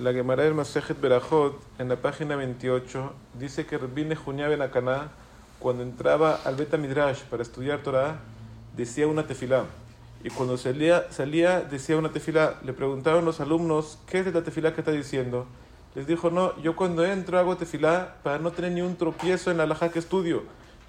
La Gemara del Masejet Berajot, en la página 28, dice que Rabbi Junya Ben Akaná, cuando entraba al Beta Midrash para estudiar Torah, decía una tefilá. Y cuando salía, salía decía una tefilá. Le preguntaron los alumnos, ¿qué es la tefilá que está diciendo? Les dijo, no, yo cuando entro hago tefilá para no tener ni un tropiezo en la alajá que estudio.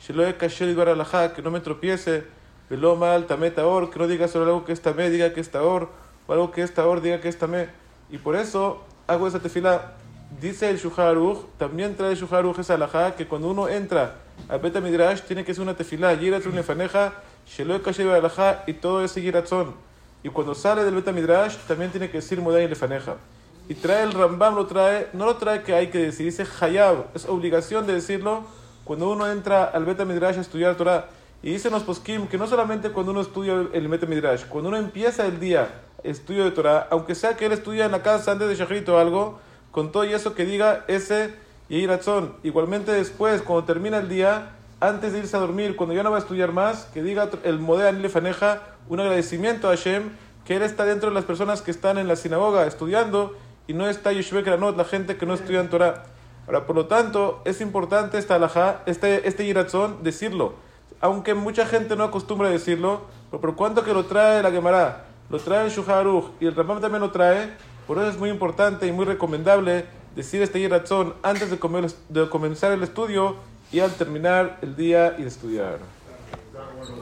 Sheloe kasher bar alajá, que no me tropiece. Velo mal, tameta or, que no diga solo algo que está me, diga que está or, o algo que está or, diga que está me. Y por eso hago esa tefila. Dice el Shuharuch, también trae el Shuharuch esa alajá, que cuando uno entra al Beta Midrash tiene que hacer una tefila, Yiratzun Lefaneja, Sheloe Kasher alajá, y todo ese Yiratzon. Y cuando sale del Beta Midrash también tiene que decir Modai Lefaneja. Y trae el Rambam, lo trae, no lo trae que hay que decir, dice Hayab, es obligación de decirlo cuando uno entra al Beta Midrash a estudiar Torah. Y dicen los poskim que no solamente cuando uno estudia el Beta Midrash, cuando uno empieza el día estudio de Torah, aunque sea que él estudia en la casa antes de Shachrit o algo, con todo y eso que diga ese y razón. Igualmente después, cuando termina el día, antes de irse a dormir, cuando ya no va a estudiar más, que diga el Anile Faneja un agradecimiento a Hashem, que él está dentro de las personas que están en la sinagoga estudiando y no está Yeshua Kranot, la gente que no estudia en Torah. Ahora, por lo tanto, es importante esta alajá, este, este Yiratzón, decirlo. Aunque mucha gente no acostumbra a decirlo, pero por cuanto que lo trae la Gemara, lo trae el Shuharuch y el Rambam también lo trae, por eso es muy importante y muy recomendable decir este Yiratzón antes de, de comenzar el estudio y al terminar el día y de estudiar.